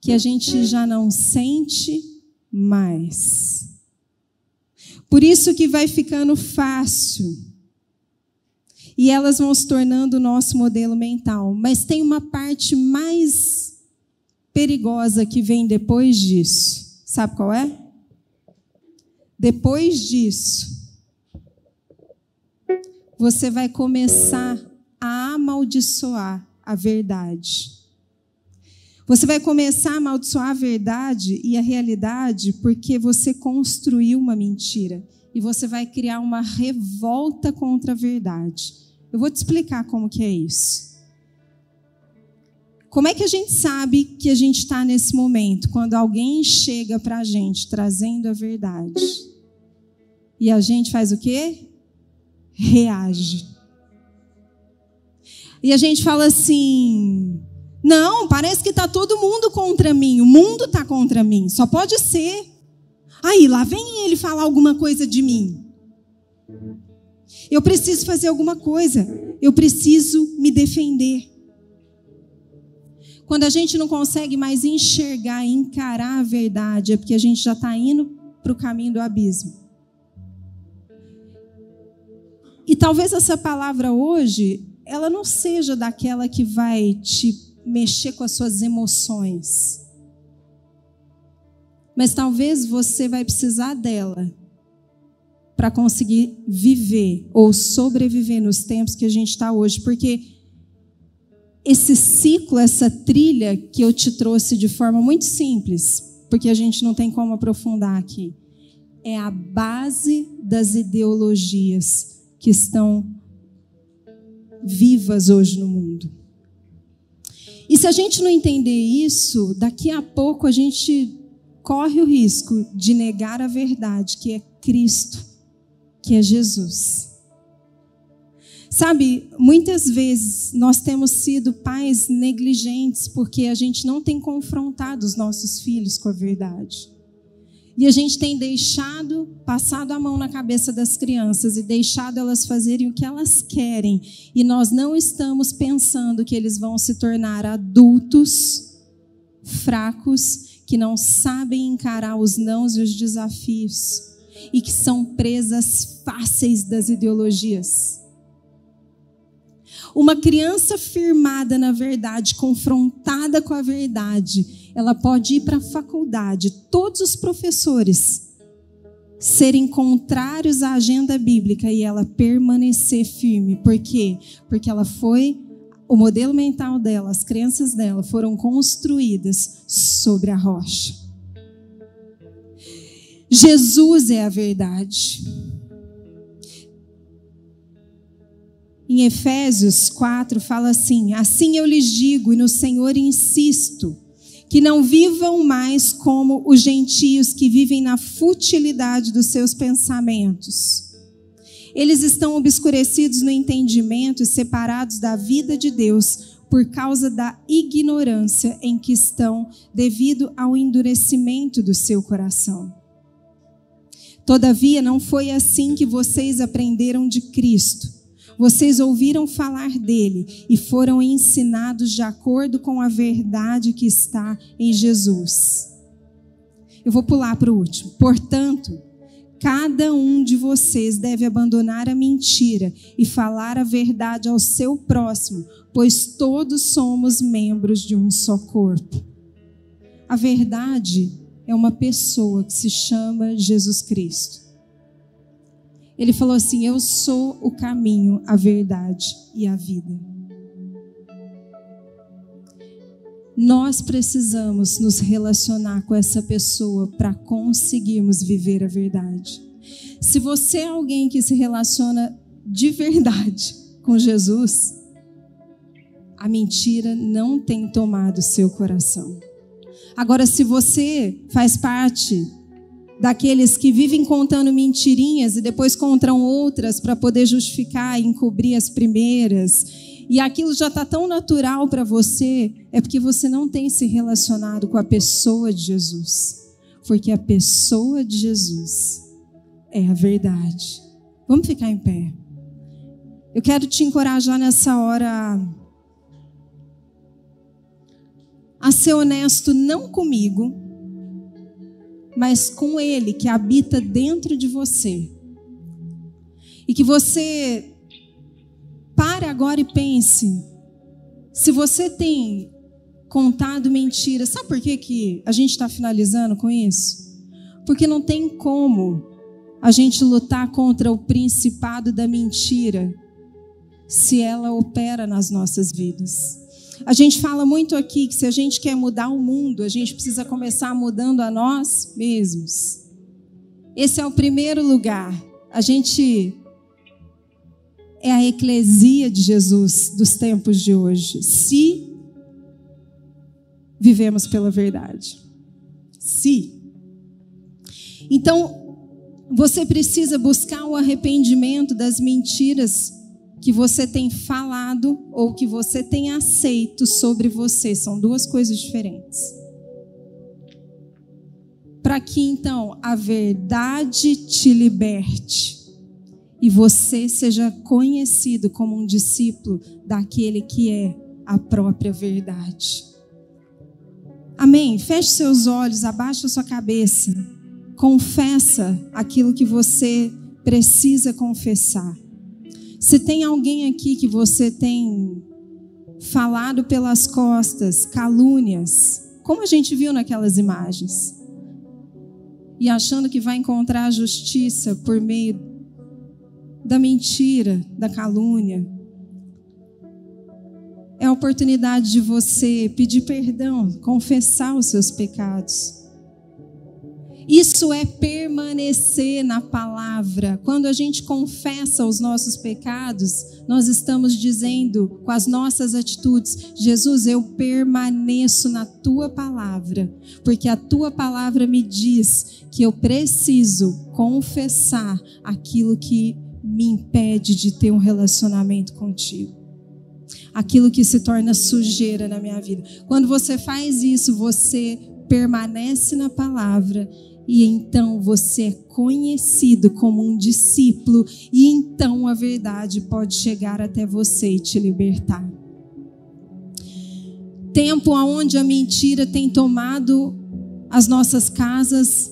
que a gente já não sente mais. Por isso que vai ficando fácil. E elas vão se tornando o nosso modelo mental. Mas tem uma parte mais perigosa que vem depois disso. Sabe qual é? Depois disso, você vai começar a amaldiçoar a verdade. Você vai começar a amaldiçoar a verdade e a realidade porque você construiu uma mentira. e você vai criar uma revolta contra a verdade. Eu vou te explicar como que é isso. Como é que a gente sabe que a gente está nesse momento? Quando alguém chega para a gente trazendo a verdade. E a gente faz o quê? Reage. E a gente fala assim: não, parece que está todo mundo contra mim, o mundo está contra mim, só pode ser. Aí, lá vem ele falar alguma coisa de mim. Eu preciso fazer alguma coisa, eu preciso me defender. Quando a gente não consegue mais enxergar encarar a verdade, é porque a gente já está indo para o caminho do abismo. E talvez essa palavra hoje, ela não seja daquela que vai te mexer com as suas emoções. Mas talvez você vai precisar dela para conseguir viver ou sobreviver nos tempos que a gente está hoje, porque esse ciclo, essa trilha que eu te trouxe de forma muito simples, porque a gente não tem como aprofundar aqui, é a base das ideologias que estão vivas hoje no mundo. E se a gente não entender isso, daqui a pouco a gente corre o risco de negar a verdade, que é Cristo, que é Jesus. Sabe, muitas vezes nós temos sido pais negligentes porque a gente não tem confrontado os nossos filhos com a verdade. E a gente tem deixado, passado a mão na cabeça das crianças e deixado elas fazerem o que elas querem. E nós não estamos pensando que eles vão se tornar adultos fracos, que não sabem encarar os nãos e os desafios e que são presas fáceis das ideologias. Uma criança firmada na verdade, confrontada com a verdade, ela pode ir para a faculdade, todos os professores serem contrários à agenda bíblica e ela permanecer firme. Por quê? Porque ela foi o modelo mental dela, as crenças dela foram construídas sobre a rocha. Jesus é a verdade. Em Efésios 4 fala assim: Assim eu lhes digo e no Senhor insisto, que não vivam mais como os gentios que vivem na futilidade dos seus pensamentos. Eles estão obscurecidos no entendimento e separados da vida de Deus por causa da ignorância em que estão devido ao endurecimento do seu coração. Todavia, não foi assim que vocês aprenderam de Cristo vocês ouviram falar dele e foram ensinados de acordo com a verdade que está em Jesus. Eu vou pular para o último. Portanto, cada um de vocês deve abandonar a mentira e falar a verdade ao seu próximo, pois todos somos membros de um só corpo. A verdade é uma pessoa que se chama Jesus Cristo. Ele falou assim: Eu sou o caminho, a verdade e a vida. Nós precisamos nos relacionar com essa pessoa para conseguirmos viver a verdade. Se você é alguém que se relaciona de verdade com Jesus, a mentira não tem tomado seu coração. Agora, se você faz parte daqueles que vivem contando mentirinhas e depois contam outras para poder justificar e encobrir as primeiras. E aquilo já está tão natural para você, é porque você não tem se relacionado com a pessoa de Jesus. Porque a pessoa de Jesus é a verdade. Vamos ficar em pé. Eu quero te encorajar nessa hora a ser honesto, não comigo, mas com Ele que habita dentro de você. E que você pare agora e pense: se você tem contado mentiras, sabe por que, que a gente está finalizando com isso? Porque não tem como a gente lutar contra o principado da mentira se ela opera nas nossas vidas. A gente fala muito aqui que se a gente quer mudar o mundo, a gente precisa começar mudando a nós mesmos. Esse é o primeiro lugar. A gente é a eclesia de Jesus dos tempos de hoje. Se vivemos pela verdade. Se. Então, você precisa buscar o arrependimento das mentiras que você tem falado ou que você tem aceito sobre você. São duas coisas diferentes. Para que então a verdade te liberte e você seja conhecido como um discípulo daquele que é a própria verdade. Amém? Feche seus olhos, abaixa sua cabeça. Confessa aquilo que você precisa confessar. Se tem alguém aqui que você tem falado pelas costas, calúnias, como a gente viu naquelas imagens, e achando que vai encontrar justiça por meio da mentira, da calúnia, é a oportunidade de você pedir perdão, confessar os seus pecados. Isso é permanecer na palavra. Quando a gente confessa os nossos pecados, nós estamos dizendo com as nossas atitudes: Jesus, eu permaneço na tua palavra, porque a tua palavra me diz que eu preciso confessar aquilo que me impede de ter um relacionamento contigo. Aquilo que se torna sujeira na minha vida. Quando você faz isso, você permanece na palavra e então você é conhecido como um discípulo, e então a verdade pode chegar até você e te libertar. Tempo onde a mentira tem tomado as nossas casas,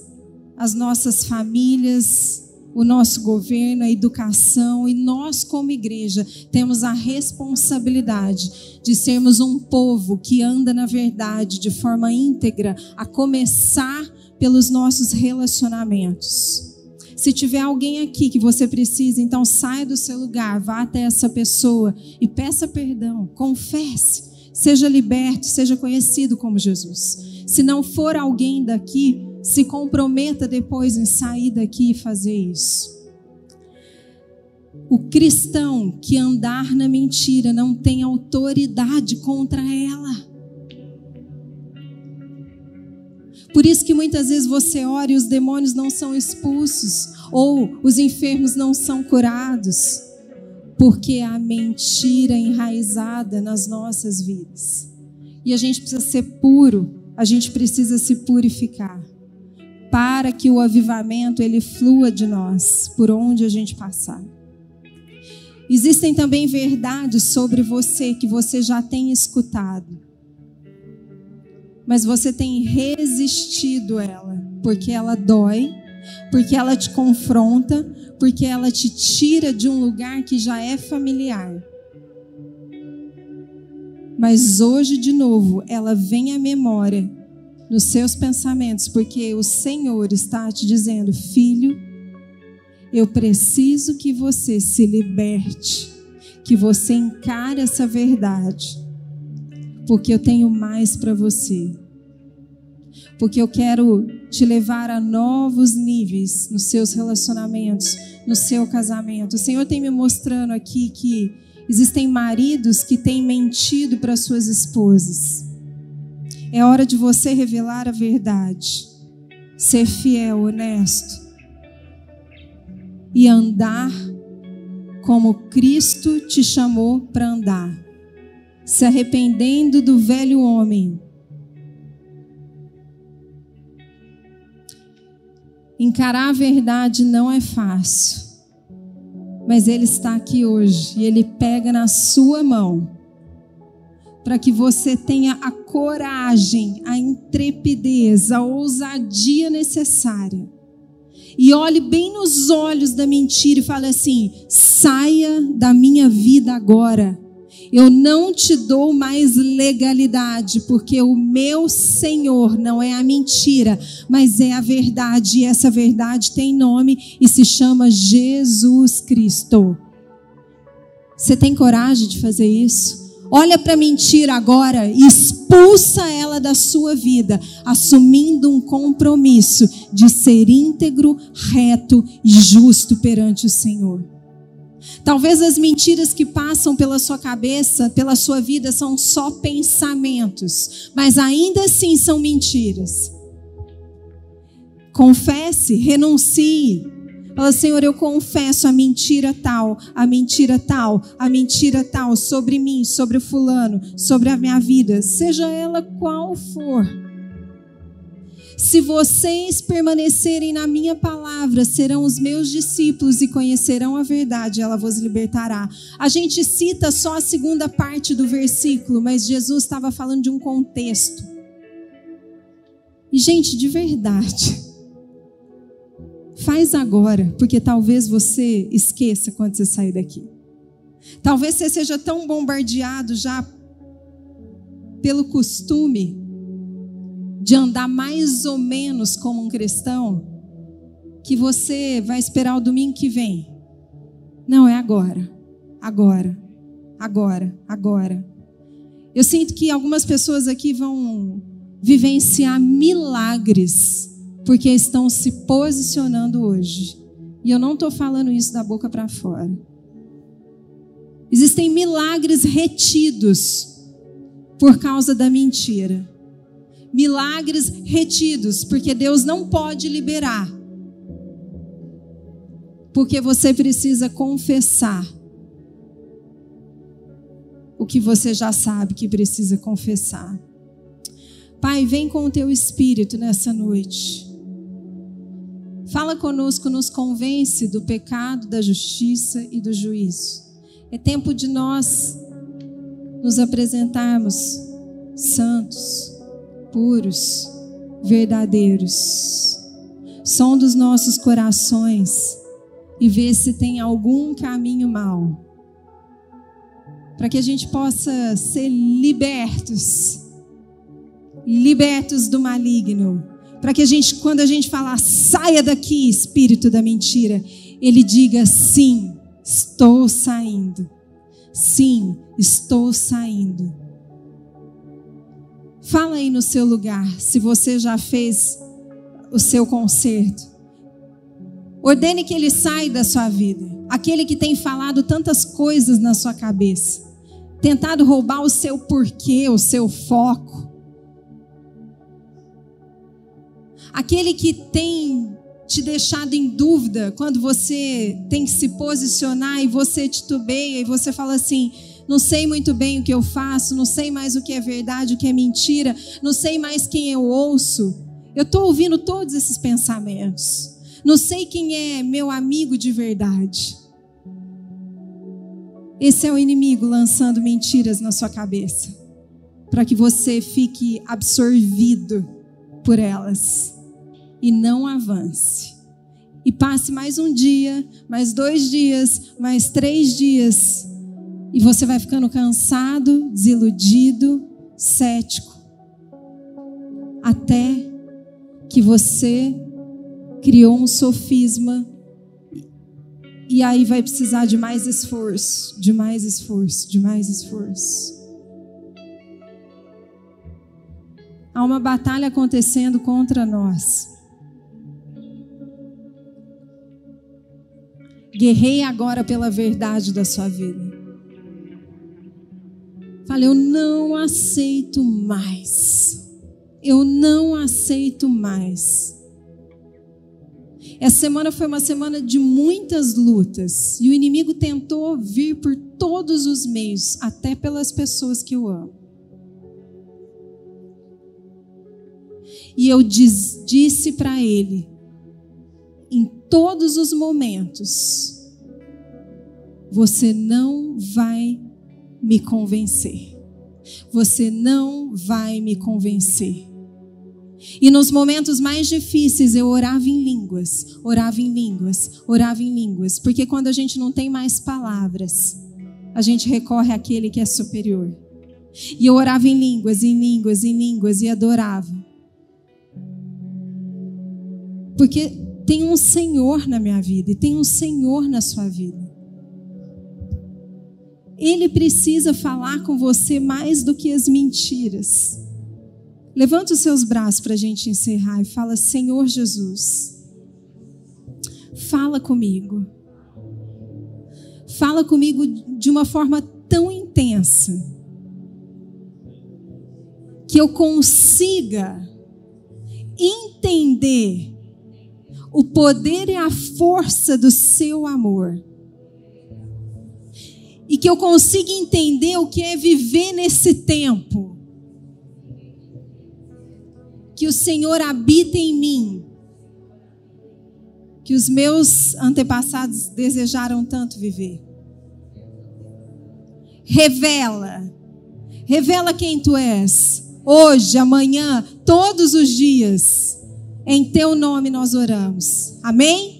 as nossas famílias, o nosso governo, a educação e nós, como igreja, temos a responsabilidade de sermos um povo que anda na verdade de forma íntegra, a começar pelos nossos relacionamentos. Se tiver alguém aqui que você precisa, então saia do seu lugar, vá até essa pessoa e peça perdão, confesse, seja liberto, seja conhecido como Jesus. Se não for alguém daqui, se comprometa depois em sair daqui e fazer isso. O cristão que andar na mentira não tem autoridade contra ela. Por isso que muitas vezes você ora e os demônios não são expulsos, ou os enfermos não são curados, porque a mentira enraizada nas nossas vidas. E a gente precisa ser puro, a gente precisa se purificar, para que o avivamento ele flua de nós, por onde a gente passar. Existem também verdades sobre você que você já tem escutado mas você tem resistido ela, porque ela dói, porque ela te confronta, porque ela te tira de um lugar que já é familiar. Mas hoje, de novo, ela vem à memória nos seus pensamentos, porque o Senhor está te dizendo: filho, eu preciso que você se liberte, que você encare essa verdade porque eu tenho mais para você. Porque eu quero te levar a novos níveis nos seus relacionamentos, no seu casamento. O Senhor tem me mostrando aqui que existem maridos que têm mentido para suas esposas. É hora de você revelar a verdade, ser fiel, honesto e andar como Cristo te chamou para andar se arrependendo do velho homem. Encarar a verdade não é fácil, mas Ele está aqui hoje e Ele pega na sua mão para que você tenha a coragem, a intrepidez, a ousadia necessária. E olhe bem nos olhos da mentira e fale assim: saia da minha vida agora eu não te dou mais legalidade, porque o meu Senhor não é a mentira, mas é a verdade, e essa verdade tem nome e se chama Jesus Cristo. Você tem coragem de fazer isso? Olha para a mentira agora e expulsa ela da sua vida, assumindo um compromisso de ser íntegro, reto e justo perante o Senhor. Talvez as mentiras que passam pela sua cabeça, pela sua vida, são só pensamentos, mas ainda assim são mentiras. Confesse, renuncie, Fala, Senhor, eu confesso a mentira tal, a mentira tal, a mentira tal sobre mim, sobre o fulano, sobre a minha vida, seja ela qual for. Se vocês permanecerem na minha palavra, serão os meus discípulos e conhecerão a verdade, ela vos libertará. A gente cita só a segunda parte do versículo, mas Jesus estava falando de um contexto. E, gente, de verdade. Faz agora, porque talvez você esqueça quando você sair daqui. Talvez você seja tão bombardeado já pelo costume de andar mais ou menos como um cristão, que você vai esperar o domingo que vem. Não, é agora. Agora. Agora. Agora. Eu sinto que algumas pessoas aqui vão vivenciar milagres porque estão se posicionando hoje. E eu não estou falando isso da boca para fora. Existem milagres retidos por causa da mentira. Milagres retidos, porque Deus não pode liberar. Porque você precisa confessar o que você já sabe que precisa confessar. Pai, vem com o teu espírito nessa noite. Fala conosco, nos convence do pecado, da justiça e do juízo. É tempo de nós nos apresentarmos santos, puros, verdadeiros. Som dos nossos corações e ver se tem algum caminho mau. Para que a gente possa ser libertos, libertos do maligno para que a gente, quando a gente falar, saia daqui, espírito da mentira, ele diga sim, estou saindo. Sim, estou saindo. Fala aí no seu lugar, se você já fez o seu conserto. Ordene que ele saia da sua vida. Aquele que tem falado tantas coisas na sua cabeça, tentado roubar o seu porquê, o seu foco. aquele que tem te deixado em dúvida quando você tem que se posicionar e você titubeia e você fala assim: não sei muito bem o que eu faço, não sei mais o que é verdade, o que é mentira, não sei mais quem eu ouço. Eu estou ouvindo todos esses pensamentos. Não sei quem é meu amigo de verdade. Esse é o inimigo lançando mentiras na sua cabeça, para que você fique absorvido por elas e não avance. E passe mais um dia, mais dois dias, mais três dias, e você vai ficando cansado, desiludido, cético, até que você criou um sofisma e aí vai precisar de mais esforço, de mais esforço, de mais esforço. Há uma batalha acontecendo contra nós. Guerrei agora pela verdade da sua vida. Falei, eu não aceito mais. Eu não aceito mais. Essa semana foi uma semana de muitas lutas. E o inimigo tentou vir por todos os meios, até pelas pessoas que eu amo. E eu diz, disse para ele: em todos os momentos, você não vai me convencer. Você não vai me convencer. E nos momentos mais difíceis eu orava em línguas, orava em línguas, orava em línguas, porque quando a gente não tem mais palavras, a gente recorre àquele que é superior. E eu orava em línguas, em línguas, em línguas e adorava. Porque tem um Senhor na minha vida e tem um Senhor na sua vida. Ele precisa falar com você mais do que as mentiras. Levanta os seus braços para a gente encerrar e fala: Senhor Jesus, fala comigo. Fala comigo de uma forma tão intensa que eu consiga entender o poder e a força do seu amor. E que eu consiga entender o que é viver nesse tempo. Que o Senhor habita em mim. Que os meus antepassados desejaram tanto viver. Revela. Revela quem tu és. Hoje, amanhã, todos os dias. Em teu nome nós oramos. Amém?